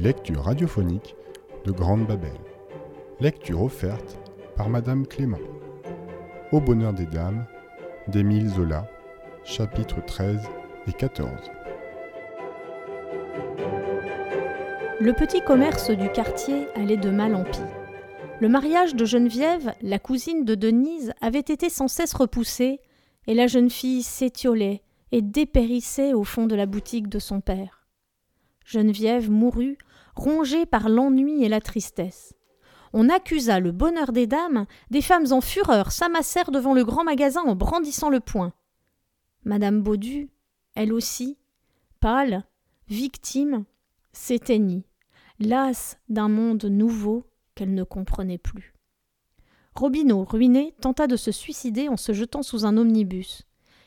lecture radiophonique de Grande Babel. Lecture offerte par Madame Clément. Au bonheur des dames d'Émile Zola, chapitres 13 et 14. Le petit commerce du quartier allait de mal en pis. Le mariage de Geneviève, la cousine de Denise, avait été sans cesse repoussé, et la jeune fille s'étiolait et dépérissait au fond de la boutique de son père. Geneviève mourut, rongée par l'ennui et la tristesse. On accusa le bonheur des dames, des femmes en fureur s'amassèrent devant le grand magasin en brandissant le poing. Madame Baudu, elle aussi, pâle, victime, s'éteignit, lasse d'un monde nouveau qu'elle ne comprenait plus. Robineau, ruiné, tenta de se suicider en se jetant sous un omnibus.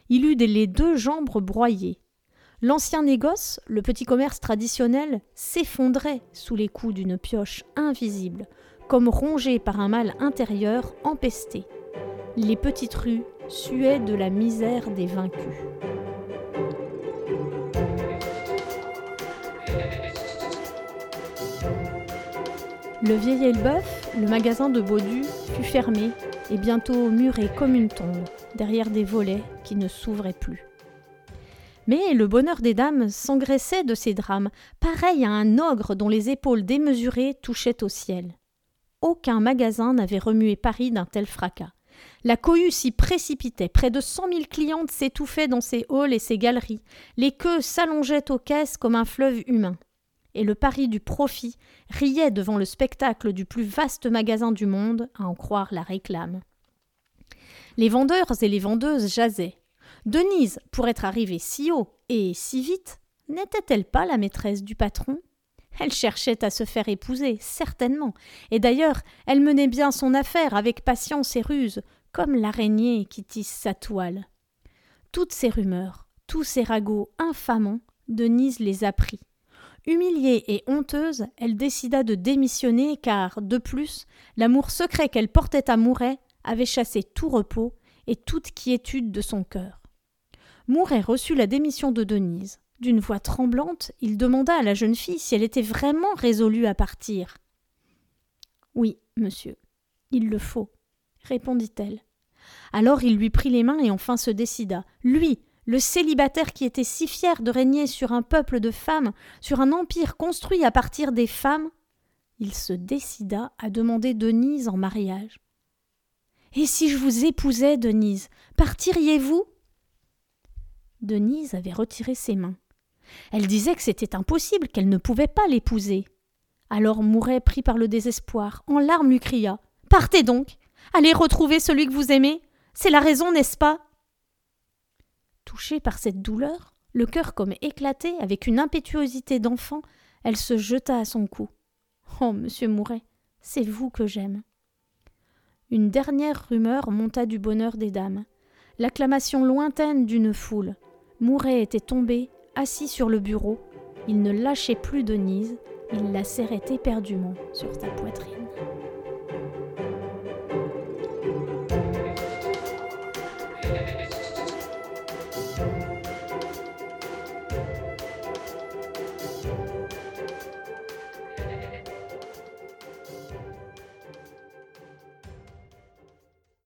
Il eut les deux jambes broyées. L'ancien négoce, le petit commerce traditionnel, s'effondrait sous les coups d'une pioche invisible, comme rongé par un mal intérieur empesté. Les petites rues suaient de la misère des vaincus. Le vieil Elbeuf, le magasin de Baudu, fut fermé et bientôt muré comme une tombe, derrière des volets qui ne s'ouvraient plus. Mais le bonheur des dames s'engraissait de ces drames, pareil à un ogre dont les épaules démesurées touchaient au ciel. Aucun magasin n'avait remué Paris d'un tel fracas. La cohue s'y précipitait, près de cent mille clientes s'étouffaient dans ses halls et ses galeries, les queues s'allongeaient aux caisses comme un fleuve humain et le pari du profit riait devant le spectacle du plus vaste magasin du monde, à en croire la réclame. Les vendeurs et les vendeuses jasaient. Denise, pour être arrivée si haut et si vite, n'était-elle pas la maîtresse du patron? Elle cherchait à se faire épouser, certainement, et d'ailleurs elle menait bien son affaire avec patience et ruse, comme l'araignée qui tisse sa toile. Toutes ces rumeurs, tous ces ragots infamants, Denise les apprit. Humiliée et honteuse, elle décida de démissionner car, de plus, l'amour secret qu'elle portait à Mouret avait chassé tout repos et toute quiétude de son cœur. Mouret reçut la démission de Denise. D'une voix tremblante, il demanda à la jeune fille si elle était vraiment résolue à partir. Oui, monsieur, il le faut, répondit-elle. Alors il lui prit les mains et enfin se décida. Lui, le célibataire qui était si fier de régner sur un peuple de femmes, sur un empire construit à partir des femmes, il se décida à demander Denise en mariage. Et si je vous épousais, Denise, partiriez-vous? Denise avait retiré ses mains. Elle disait que c'était impossible, qu'elle ne pouvait pas l'épouser. Alors Mouret, pris par le désespoir, en larmes lui cria Partez donc Allez retrouver celui que vous aimez C'est la raison, n'est-ce pas? Touchée par cette douleur, le cœur comme éclaté, avec une impétuosité d'enfant, elle se jeta à son cou. Oh, monsieur Mouret, c'est vous que j'aime. Une dernière rumeur monta du bonheur des dames. L'acclamation lointaine d'une foule. Mouret était tombé, assis sur le bureau. Il ne lâchait plus Denise, il la serrait éperdument sur sa poitrine.